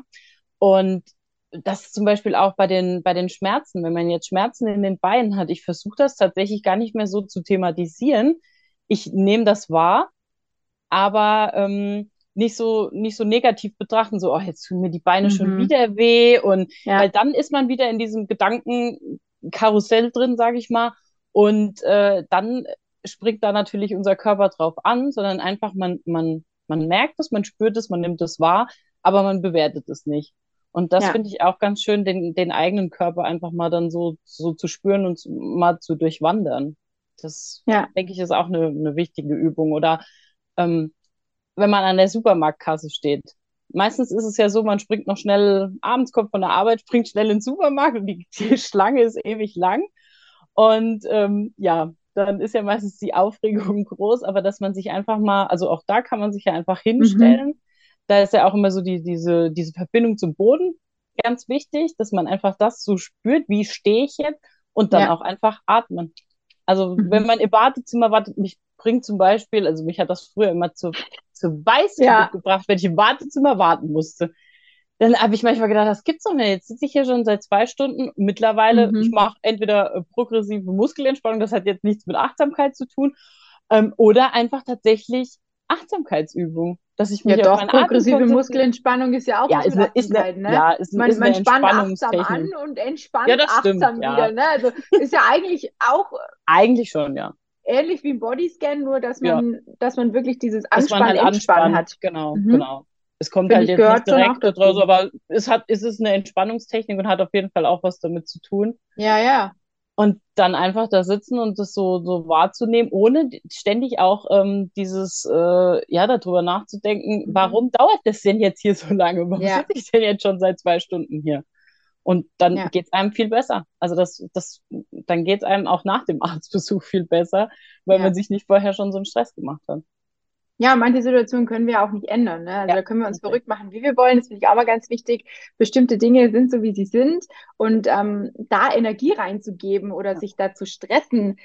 Und das ist zum Beispiel auch bei den, bei den Schmerzen, wenn man jetzt Schmerzen in den Beinen hat. Ich versuche das tatsächlich gar nicht mehr so zu thematisieren. Ich nehme das wahr, aber ähm, nicht so nicht so negativ betrachten, so, oh, jetzt tun mir die Beine mhm. schon wieder weh und ja. weil dann ist man wieder in diesem Gedankenkarussell drin, sage ich mal, und äh, dann springt da natürlich unser Körper drauf an, sondern einfach man man man merkt es, man spürt es, man nimmt es wahr, aber man bewertet es nicht. Und das ja. finde ich auch ganz schön, den, den eigenen Körper einfach mal dann so, so zu spüren und mal zu durchwandern. Das, ja. denke ich, ist auch eine, eine wichtige Übung. Oder ähm, wenn man an der Supermarktkasse steht. Meistens ist es ja so, man springt noch schnell, abends kommt von der Arbeit, springt schnell in den Supermarkt und die, die Schlange ist ewig lang. Und ähm, ja, dann ist ja meistens die Aufregung groß, aber dass man sich einfach mal, also auch da kann man sich ja einfach hinstellen. Mhm da ist ja auch immer so die, diese, diese Verbindung zum Boden ganz wichtig, dass man einfach das so spürt, wie stehe ich jetzt und dann ja. auch einfach atmen. Also mhm. wenn man im Badezimmer wartet, mich bringt zum Beispiel, also mich hat das früher immer zu, zu Weiße ja. gebracht, wenn ich im Badezimmer warten musste. Dann habe ich manchmal gedacht, das gibt's doch nicht. Jetzt sitze ich hier schon seit zwei Stunden. Mittlerweile, mhm. ich mache entweder äh, progressive Muskelentspannung, das hat jetzt nichts mit Achtsamkeit zu tun, ähm, oder einfach tatsächlich Achtsamkeitsübung dass ich mich ja doch, progressive Muskelentspannung ist ja auch ja, ist eine, ist eine, ne? ja, ist, man, ist man spannt achtsam an und entspannt ja, achtsam stimmt, wieder. Ne? Also ist ja eigentlich auch eigentlich schon, ja. Ähnlich wie ein Bodyscan, nur dass man, ja. dass man wirklich dieses Anspannen, halt Entspannen hat. Genau, mhm. genau. Es kommt Find halt jetzt nicht direkt draus, aber es hat, es ist eine Entspannungstechnik und hat auf jeden Fall auch was damit zu tun. Ja, ja. Und dann einfach da sitzen und das so, so wahrzunehmen, ohne ständig auch ähm, dieses, äh, ja, darüber nachzudenken, mhm. warum dauert das denn jetzt hier so lange? Warum ja. sitze ich denn jetzt schon seit zwei Stunden hier? Und dann ja. geht es einem viel besser. Also das, das, dann geht es einem auch nach dem Arztbesuch viel besser, weil ja. man sich nicht vorher schon so einen Stress gemacht hat. Ja, manche Situationen können wir auch nicht ändern. Ne? Also ja, da können wir uns verrückt machen, wie wir wollen. Das finde ich aber ganz wichtig. Bestimmte Dinge sind so, wie sie sind. Und ähm, da Energie reinzugeben oder ja. sich da zu stressen,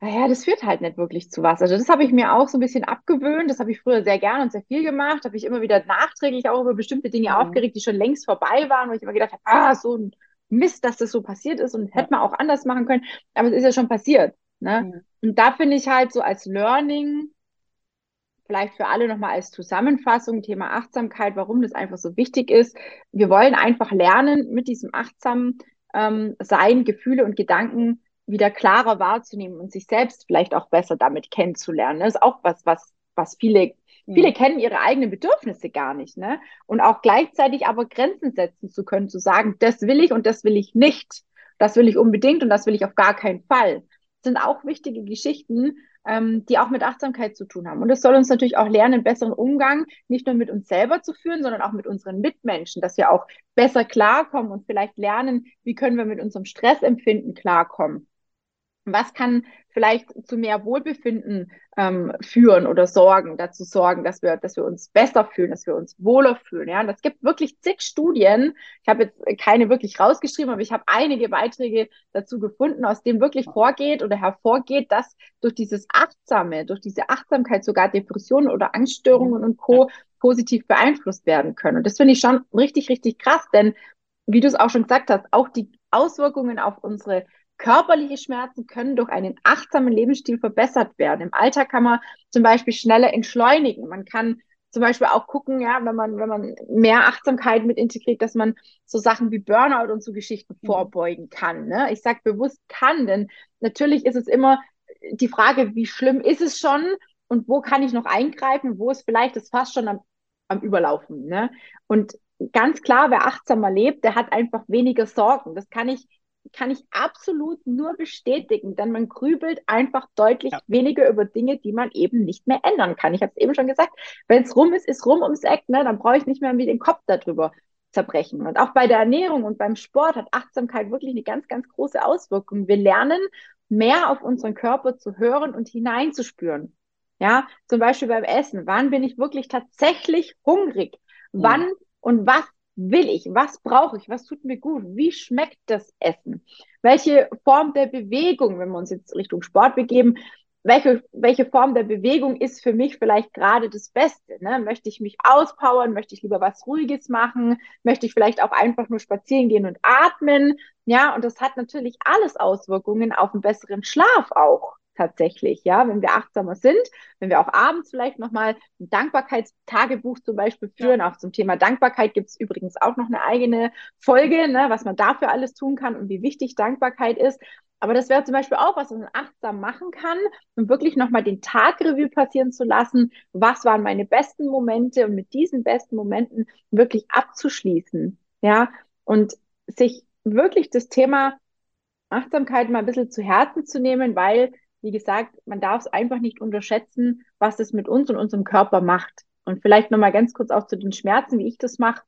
naja, das führt halt nicht wirklich zu was. Also das habe ich mir auch so ein bisschen abgewöhnt. Das habe ich früher sehr gern und sehr viel gemacht. Habe ich immer wieder nachträglich auch über bestimmte Dinge mhm. aufgeregt, die schon längst vorbei waren, wo ich immer gedacht habe, ah, so ein Mist, dass das so passiert ist und ja. hätte man auch anders machen können. Aber es ist ja schon passiert. Ne? Mhm. Und da finde ich halt so als Learning, vielleicht für alle nochmal als Zusammenfassung, Thema Achtsamkeit, warum das einfach so wichtig ist. Wir wollen einfach lernen, mit diesem achtsamen ähm, Sein, Gefühle und Gedanken wieder klarer wahrzunehmen und sich selbst vielleicht auch besser damit kennenzulernen. Das ist auch was, was, was viele, mhm. viele kennen ihre eigenen Bedürfnisse gar nicht, ne? Und auch gleichzeitig aber Grenzen setzen zu können, zu sagen, das will ich und das will ich nicht. Das will ich unbedingt und das will ich auf gar keinen Fall. Das sind auch wichtige Geschichten, ähm, die auch mit Achtsamkeit zu tun haben. Und es soll uns natürlich auch lernen, einen besseren Umgang nicht nur mit uns selber zu führen, sondern auch mit unseren Mitmenschen, dass wir auch besser klarkommen und vielleicht lernen, wie können wir mit unserem Stressempfinden klarkommen. Was kann vielleicht zu mehr Wohlbefinden ähm, führen oder sorgen, dazu sorgen, dass wir, dass wir uns besser fühlen, dass wir uns wohler fühlen. Ja, und es gibt wirklich zig Studien. Ich habe jetzt keine wirklich rausgeschrieben, aber ich habe einige Beiträge dazu gefunden, aus denen wirklich vorgeht oder hervorgeht, dass durch dieses Achtsame, durch diese Achtsamkeit sogar Depressionen oder Angststörungen und Co. positiv beeinflusst werden können. Und das finde ich schon richtig, richtig krass, denn wie du es auch schon gesagt hast, auch die Auswirkungen auf unsere Körperliche Schmerzen können durch einen achtsamen Lebensstil verbessert werden. Im Alltag kann man zum Beispiel schneller entschleunigen. Man kann zum Beispiel auch gucken, ja, wenn man, wenn man mehr Achtsamkeit mit integriert, dass man so Sachen wie Burnout und so Geschichten mhm. vorbeugen kann. Ne? Ich sage bewusst kann, denn natürlich ist es immer die Frage, wie schlimm ist es schon und wo kann ich noch eingreifen, wo ist vielleicht das fast schon am, am Überlaufen. Ne? Und ganz klar, wer achtsamer lebt, der hat einfach weniger Sorgen. Das kann ich kann ich absolut nur bestätigen, denn man grübelt einfach deutlich ja. weniger über Dinge, die man eben nicht mehr ändern kann. Ich habe es eben schon gesagt, wenn es rum ist, ist rum ums Eck, ne? dann brauche ich nicht mehr mit den Kopf darüber zerbrechen. Und auch bei der Ernährung und beim Sport hat Achtsamkeit wirklich eine ganz, ganz große Auswirkung. Wir lernen mehr auf unseren Körper zu hören und hineinzuspüren. Ja, zum Beispiel beim Essen. Wann bin ich wirklich tatsächlich hungrig? Wann ja. und was will ich? Was brauche ich? Was tut mir gut? Wie schmeckt das Essen? Welche Form der Bewegung, wenn wir uns jetzt Richtung Sport begeben, welche, welche Form der Bewegung ist für mich vielleicht gerade das Beste? Ne? Möchte ich mich auspowern? Möchte ich lieber was Ruhiges machen? Möchte ich vielleicht auch einfach nur spazieren gehen und atmen? Ja, und das hat natürlich alles Auswirkungen auf einen besseren Schlaf auch tatsächlich, ja, wenn wir achtsamer sind, wenn wir auch abends vielleicht nochmal ein Dankbarkeitstagebuch zum Beispiel führen. Ja. Auch zum Thema Dankbarkeit gibt es übrigens auch noch eine eigene Folge, ne, was man dafür alles tun kann und wie wichtig Dankbarkeit ist. Aber das wäre zum Beispiel auch was, was man achtsam machen kann, um wirklich nochmal den Tagrevue passieren zu lassen. Was waren meine besten Momente und mit diesen besten Momenten wirklich abzuschließen. Ja, und sich wirklich das Thema Achtsamkeit mal ein bisschen zu Herzen zu nehmen, weil wie gesagt, man darf es einfach nicht unterschätzen, was es mit uns und unserem Körper macht. Und vielleicht nochmal ganz kurz auch zu den Schmerzen, wie ich das mache.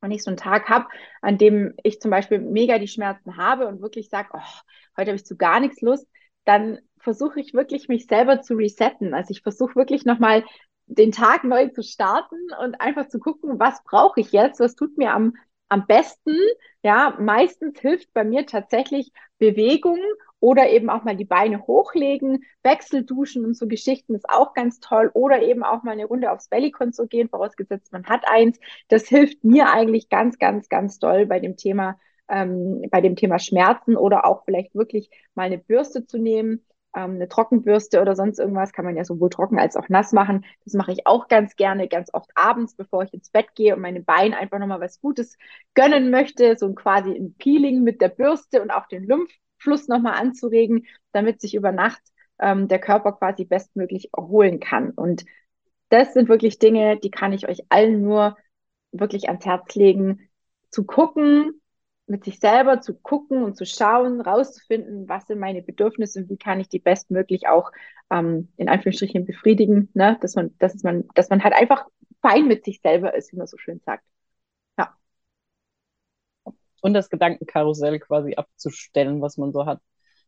Wenn ich so einen Tag habe, an dem ich zum Beispiel mega die Schmerzen habe und wirklich sage, oh, heute habe ich zu gar nichts Lust, dann versuche ich wirklich, mich selber zu resetten. Also ich versuche wirklich nochmal den Tag neu zu starten und einfach zu gucken, was brauche ich jetzt, was tut mir am, am besten. Ja, meistens hilft bei mir tatsächlich Bewegung oder eben auch mal die Beine hochlegen, Wechselduschen und so Geschichten ist auch ganz toll. Oder eben auch mal eine Runde aufs Bellycon zu gehen, vorausgesetzt man hat eins. Das hilft mir eigentlich ganz, ganz, ganz toll bei dem Thema, ähm, bei dem Thema Schmerzen oder auch vielleicht wirklich mal eine Bürste zu nehmen. Ähm, eine Trockenbürste oder sonst irgendwas kann man ja sowohl trocken als auch nass machen. Das mache ich auch ganz gerne, ganz oft abends, bevor ich ins Bett gehe und meinen Beinen einfach nochmal was Gutes gönnen möchte. So quasi ein Peeling mit der Bürste und auch den Lymph Fluss nochmal anzuregen, damit sich über Nacht ähm, der Körper quasi bestmöglich erholen kann. Und das sind wirklich Dinge, die kann ich euch allen nur wirklich ans Herz legen, zu gucken, mit sich selber zu gucken und zu schauen, rauszufinden, was sind meine Bedürfnisse und wie kann ich die bestmöglich auch ähm, in Anführungsstrichen befriedigen, ne? dass man, dass man, dass man halt einfach fein mit sich selber ist, wie man so schön sagt und das Gedankenkarussell quasi abzustellen, was man so hat.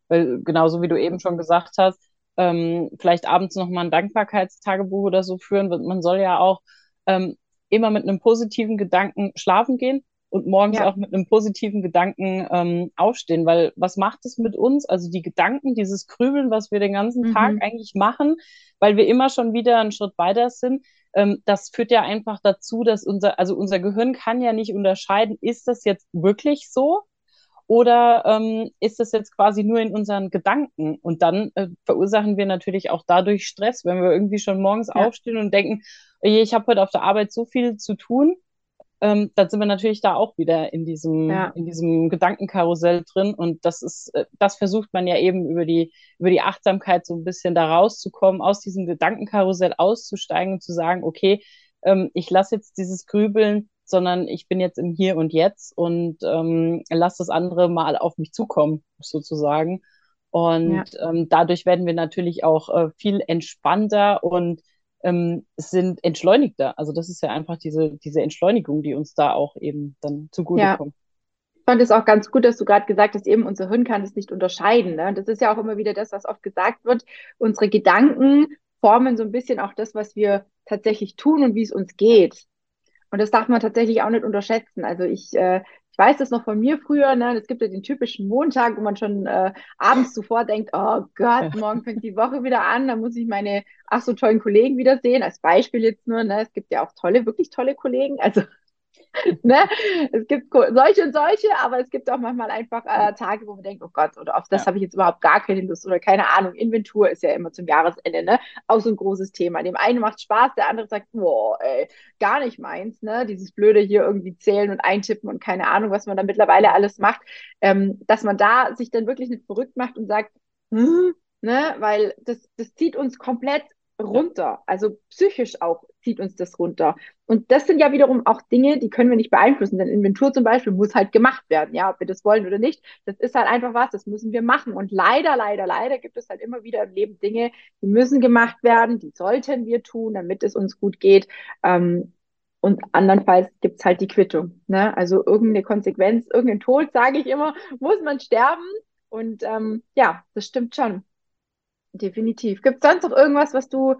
Weil genauso wie du eben schon gesagt hast, ähm, vielleicht abends nochmal ein Dankbarkeitstagebuch oder so führen. Man soll ja auch ähm, immer mit einem positiven Gedanken schlafen gehen und morgens ja. auch mit einem positiven Gedanken ähm, aufstehen, weil was macht es mit uns? Also die Gedanken, dieses Grübeln, was wir den ganzen mhm. Tag eigentlich machen, weil wir immer schon wieder einen Schritt weiter sind, ähm, das führt ja einfach dazu, dass unser, also unser Gehirn kann ja nicht unterscheiden, ist das jetzt wirklich so? Oder ähm, ist das jetzt quasi nur in unseren Gedanken? Und dann äh, verursachen wir natürlich auch dadurch Stress, wenn wir irgendwie schon morgens ja. aufstehen und denken, ich habe heute auf der Arbeit so viel zu tun ähm, dann sind wir natürlich da auch wieder in diesem, ja. in diesem Gedankenkarussell drin. Und das ist, äh, das versucht man ja eben über die, über die Achtsamkeit so ein bisschen da rauszukommen, aus diesem Gedankenkarussell auszusteigen und zu sagen, okay, ähm, ich lasse jetzt dieses Grübeln, sondern ich bin jetzt im Hier und Jetzt und ähm, lasse das andere mal auf mich zukommen, sozusagen. Und ja. ähm, dadurch werden wir natürlich auch äh, viel entspannter und ähm, sind entschleunigter. Also das ist ja einfach diese, diese Entschleunigung, die uns da auch eben dann zugutekommt. Ja. Ich fand es auch ganz gut, dass du gerade gesagt hast, eben unser Hirn kann es nicht unterscheiden. Ne? Das ist ja auch immer wieder das, was oft gesagt wird. Unsere Gedanken formen so ein bisschen auch das, was wir tatsächlich tun und wie es uns geht. Und das darf man tatsächlich auch nicht unterschätzen. Also ich äh, ich weiß das noch von mir früher, ne? Es gibt ja den typischen Montag, wo man schon äh, abends zuvor denkt, oh Gott, morgen fängt die Woche wieder an, da muss ich meine ach so tollen Kollegen wiedersehen. Als Beispiel jetzt nur, ne? Es gibt ja auch tolle, wirklich tolle Kollegen. Also ne? Es gibt solche und solche, aber es gibt auch manchmal einfach äh, Tage, wo man denkt, oh Gott, oder auf das ja. habe ich jetzt überhaupt gar keine Lust oder keine Ahnung. Inventur ist ja immer zum Jahresende, ne? Auch so ein großes Thema. Dem einen macht Spaß, der andere sagt, boah, ey, gar nicht meins, ne? Dieses blöde hier irgendwie zählen und eintippen und keine Ahnung, was man da mittlerweile alles macht. Ähm, dass man da sich dann wirklich nicht verrückt macht und sagt, hm, ne? Weil das, das zieht uns komplett runter. Also psychisch auch zieht uns das runter. Und das sind ja wiederum auch Dinge, die können wir nicht beeinflussen. Denn Inventur zum Beispiel muss halt gemacht werden, ja, ob wir das wollen oder nicht. Das ist halt einfach was, das müssen wir machen. Und leider, leider, leider gibt es halt immer wieder im Leben Dinge, die müssen gemacht werden, die sollten wir tun, damit es uns gut geht. Ähm, und andernfalls gibt es halt die Quittung. Ne? Also irgendeine Konsequenz, irgendein Tod, sage ich immer, muss man sterben. Und ähm, ja, das stimmt schon. Definitiv. Gibt es sonst noch irgendwas, was du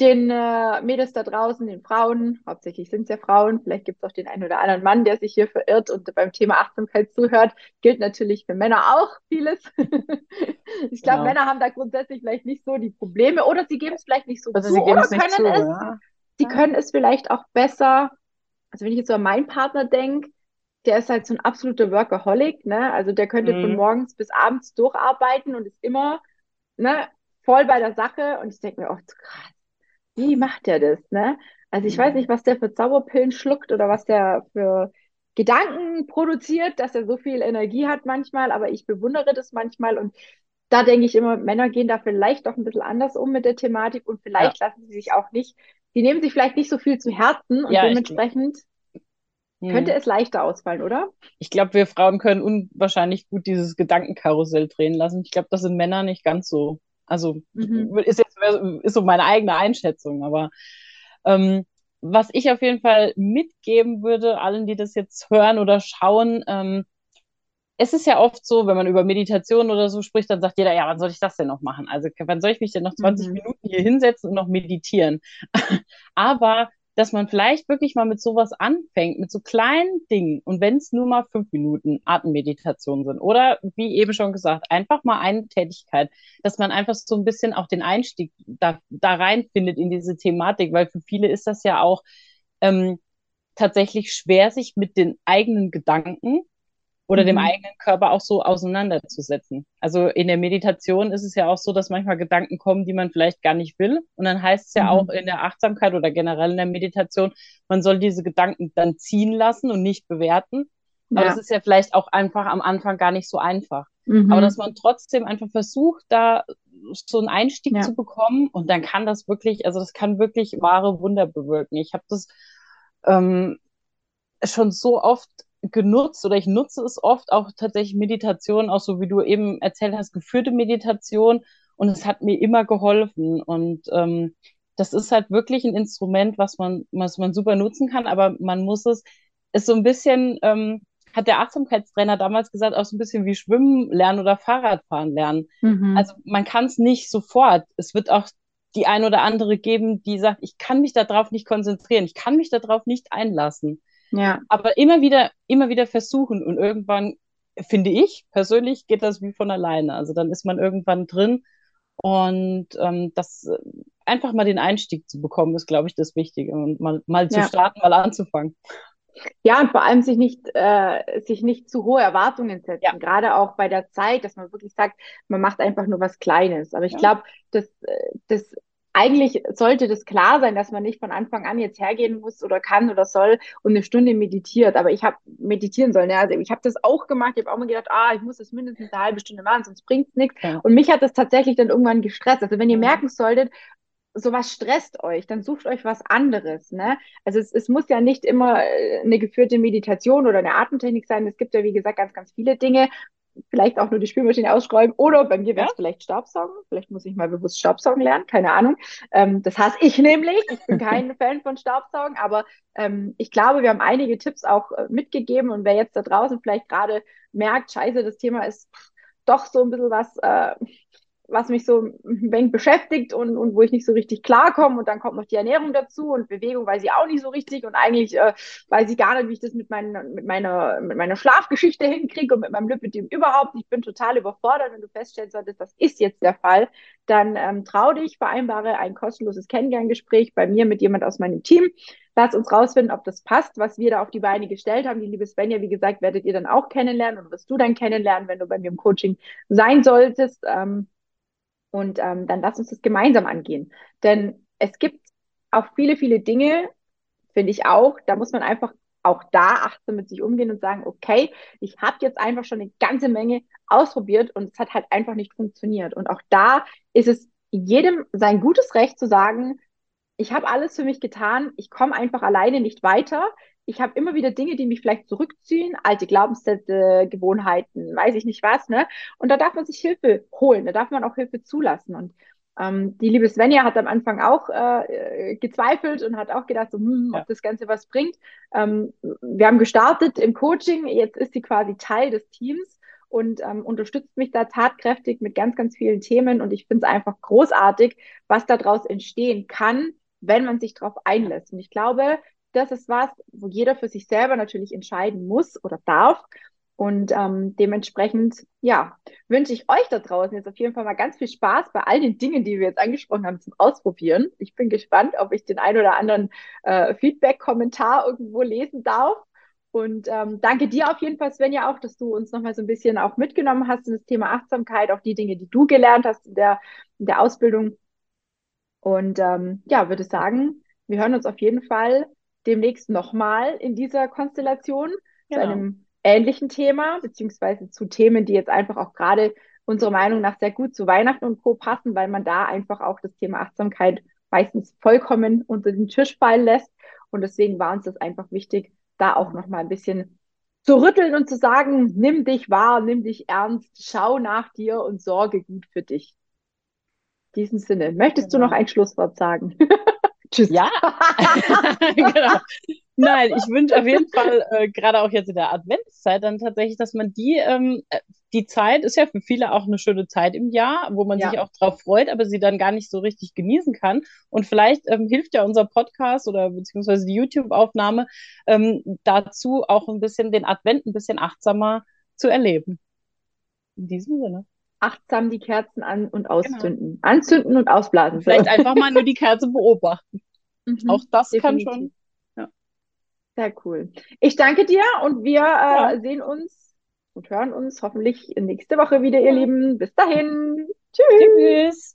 den äh, Mädels da draußen, den Frauen, hauptsächlich sind es ja Frauen, vielleicht gibt es auch den einen oder anderen Mann, der sich hier verirrt und beim Thema Achtsamkeit zuhört, gilt natürlich für Männer auch vieles. ich glaube, genau. Männer haben da grundsätzlich vielleicht nicht so die Probleme oder sie geben es vielleicht nicht so also zu sie oder können zu, es. Ja. Sie können es vielleicht auch besser, also wenn ich jetzt so an meinen Partner denke, der ist halt so ein absoluter Workaholic, ne? Also der könnte mhm. von morgens bis abends durcharbeiten und ist immer ne, voll bei der Sache und ich denke mir, oh krass, wie macht der das, ne? Also ich weiß nicht, was der für Zauberpillen schluckt oder was der für Gedanken produziert, dass er so viel Energie hat manchmal, aber ich bewundere das manchmal und da denke ich immer, Männer gehen da vielleicht auch ein bisschen anders um mit der Thematik und vielleicht ja. lassen sie sich auch nicht, die nehmen sich vielleicht nicht so viel zu Herzen und ja, dementsprechend könnte hm. es leichter ausfallen, oder? Ich glaube, wir Frauen können unwahrscheinlich gut dieses Gedankenkarussell drehen lassen. Ich glaube, das sind Männer nicht ganz so. Also mhm. ist jetzt ist so meine eigene Einschätzung, aber ähm, was ich auf jeden Fall mitgeben würde, allen, die das jetzt hören oder schauen, ähm, es ist ja oft so, wenn man über Meditation oder so spricht, dann sagt jeder, ja, wann soll ich das denn noch machen? Also, wann soll ich mich denn noch 20 mhm. Minuten hier hinsetzen und noch meditieren? Aber dass man vielleicht wirklich mal mit sowas anfängt, mit so kleinen Dingen. Und wenn es nur mal fünf Minuten Atemmeditation sind oder wie eben schon gesagt, einfach mal eine Tätigkeit, dass man einfach so ein bisschen auch den Einstieg da, da reinfindet in diese Thematik, weil für viele ist das ja auch ähm, tatsächlich schwer, sich mit den eigenen Gedanken oder mhm. dem eigenen Körper auch so auseinanderzusetzen. Also in der Meditation ist es ja auch so, dass manchmal Gedanken kommen, die man vielleicht gar nicht will. Und dann heißt es ja mhm. auch in der Achtsamkeit oder generell in der Meditation, man soll diese Gedanken dann ziehen lassen und nicht bewerten. Ja. Aber das ist ja vielleicht auch einfach am Anfang gar nicht so einfach. Mhm. Aber dass man trotzdem einfach versucht, da so einen Einstieg ja. zu bekommen und dann kann das wirklich, also das kann wirklich wahre Wunder bewirken. Ich habe das ähm, schon so oft genutzt oder ich nutze es oft auch tatsächlich Meditation, auch so wie du eben erzählt hast, geführte Meditation und es hat mir immer geholfen und ähm, das ist halt wirklich ein Instrument, was man, was man super nutzen kann, aber man muss es, ist so ein bisschen, ähm, hat der Achtsamkeitstrainer damals gesagt, auch so ein bisschen wie Schwimmen lernen oder Fahrradfahren lernen. Mhm. Also man kann es nicht sofort. Es wird auch die ein oder andere geben, die sagt, ich kann mich darauf nicht konzentrieren, ich kann mich darauf nicht einlassen. Ja. Aber immer wieder, immer wieder versuchen und irgendwann, finde ich persönlich, geht das wie von alleine. Also dann ist man irgendwann drin und ähm, das äh, einfach mal den Einstieg zu bekommen, ist, glaube ich, das Wichtige und mal, mal zu ja. starten, mal anzufangen. Ja, und vor allem sich nicht, äh, sich nicht zu hohe Erwartungen setzen. Ja. Gerade auch bei der Zeit, dass man wirklich sagt, man macht einfach nur was Kleines. Aber ich ja. glaube, das, äh, das eigentlich sollte das klar sein, dass man nicht von Anfang an jetzt hergehen muss oder kann oder soll und eine Stunde meditiert. Aber ich habe meditieren sollen. Ja. Also ich habe das auch gemacht. Ich habe auch mal gedacht, ah, ich muss das mindestens eine halbe Stunde machen, sonst bringt's nichts. Ja. Und mich hat das tatsächlich dann irgendwann gestresst. Also wenn ihr merken solltet, sowas stresst euch, dann sucht euch was anderes. Ne? Also es, es muss ja nicht immer äh, eine geführte Meditation oder eine Atemtechnik sein. Es gibt ja, wie gesagt, ganz, ganz viele Dinge vielleicht auch nur die Spülmaschine ausschreiben oder bei mir wäre es ja? vielleicht Staubsaugen. Vielleicht muss ich mal bewusst Staubsaugen lernen, keine Ahnung. Ähm, das hasse ich nämlich. Ich bin kein Fan von Staubsaugen, aber ähm, ich glaube, wir haben einige Tipps auch äh, mitgegeben und wer jetzt da draußen vielleicht gerade merkt, scheiße, das Thema ist doch so ein bisschen was, äh, was mich so ein wenig beschäftigt und, und wo ich nicht so richtig klarkomme. Und dann kommt noch die Ernährung dazu und Bewegung weiß ich auch nicht so richtig. Und eigentlich äh, weiß ich gar nicht, wie ich das mit, mein, mit, meiner, mit meiner Schlafgeschichte hinkriege und mit meinem Lipidem überhaupt. Ich bin total überfordert. Wenn du feststellen solltest, das ist jetzt der Fall, dann ähm, trau dich, vereinbare ein kostenloses Kennenlerngespräch bei mir mit jemand aus meinem Team. Lass uns rausfinden, ob das passt, was wir da auf die Beine gestellt haben. Die liebe Svenja, wie gesagt, werdet ihr dann auch kennenlernen und wirst du dann kennenlernen, wenn du bei mir im Coaching sein solltest. Ähm, und ähm, dann lass uns das gemeinsam angehen. Denn es gibt auch viele, viele Dinge, finde ich auch, da muss man einfach auch da achtsam mit sich umgehen und sagen, okay, ich habe jetzt einfach schon eine ganze Menge ausprobiert und es hat halt einfach nicht funktioniert. Und auch da ist es jedem sein gutes Recht zu sagen, ich habe alles für mich getan, ich komme einfach alleine nicht weiter. Ich habe immer wieder Dinge, die mich vielleicht zurückziehen, alte Glaubenssätze, Gewohnheiten, weiß ich nicht was, ne? Und da darf man sich Hilfe holen, da darf man auch Hilfe zulassen. Und ähm, die liebe Svenja hat am Anfang auch äh, gezweifelt und hat auch gedacht, so, hm, ob das Ganze was bringt. Ähm, wir haben gestartet im Coaching, jetzt ist sie quasi Teil des Teams und ähm, unterstützt mich da tatkräftig mit ganz, ganz vielen Themen. Und ich finde es einfach großartig, was daraus entstehen kann, wenn man sich darauf einlässt. Und ich glaube, das ist was, wo jeder für sich selber natürlich entscheiden muss oder darf. Und ähm, dementsprechend, ja, wünsche ich euch da draußen jetzt auf jeden Fall mal ganz viel Spaß bei all den Dingen, die wir jetzt angesprochen haben, zum Ausprobieren. Ich bin gespannt, ob ich den ein oder anderen äh, Feedback-Kommentar irgendwo lesen darf. Und ähm, danke dir auf jeden Fall, Svenja, auch, dass du uns nochmal so ein bisschen auch mitgenommen hast in das Thema Achtsamkeit, auch die Dinge, die du gelernt hast in der, in der Ausbildung. Und ähm, ja, würde sagen, wir hören uns auf jeden Fall demnächst nochmal in dieser Konstellation genau. zu einem ähnlichen Thema, beziehungsweise zu Themen, die jetzt einfach auch gerade unserer Meinung nach sehr gut zu Weihnachten und Co. passen, weil man da einfach auch das Thema Achtsamkeit meistens vollkommen unter den Tisch fallen lässt. Und deswegen war uns das einfach wichtig, da auch nochmal ein bisschen zu rütteln und zu sagen, nimm dich wahr, nimm dich ernst, schau nach dir und sorge gut für dich. In diesem Sinne, möchtest genau. du noch ein Schlusswort sagen? Tschüss. Ja, genau. Nein, ich wünsche auf jeden Fall, äh, gerade auch jetzt in der Adventszeit, dann tatsächlich, dass man die, ähm, äh, die Zeit ist ja für viele auch eine schöne Zeit im Jahr, wo man ja. sich auch drauf freut, aber sie dann gar nicht so richtig genießen kann. Und vielleicht ähm, hilft ja unser Podcast oder beziehungsweise die YouTube-Aufnahme ähm, dazu, auch ein bisschen den Advent ein bisschen achtsamer zu erleben. In diesem Sinne achtsam die Kerzen an und genau. auszünden. Genau. Anzünden und ausblasen. Vielleicht einfach mal nur die Kerze beobachten. Mhm, Auch das definitiv. kann schon. Ja. Sehr cool. Ich danke dir und wir äh, sehen uns und hören uns hoffentlich nächste Woche wieder, ihr Lieben. Bis dahin. Tschüss. Tschüss.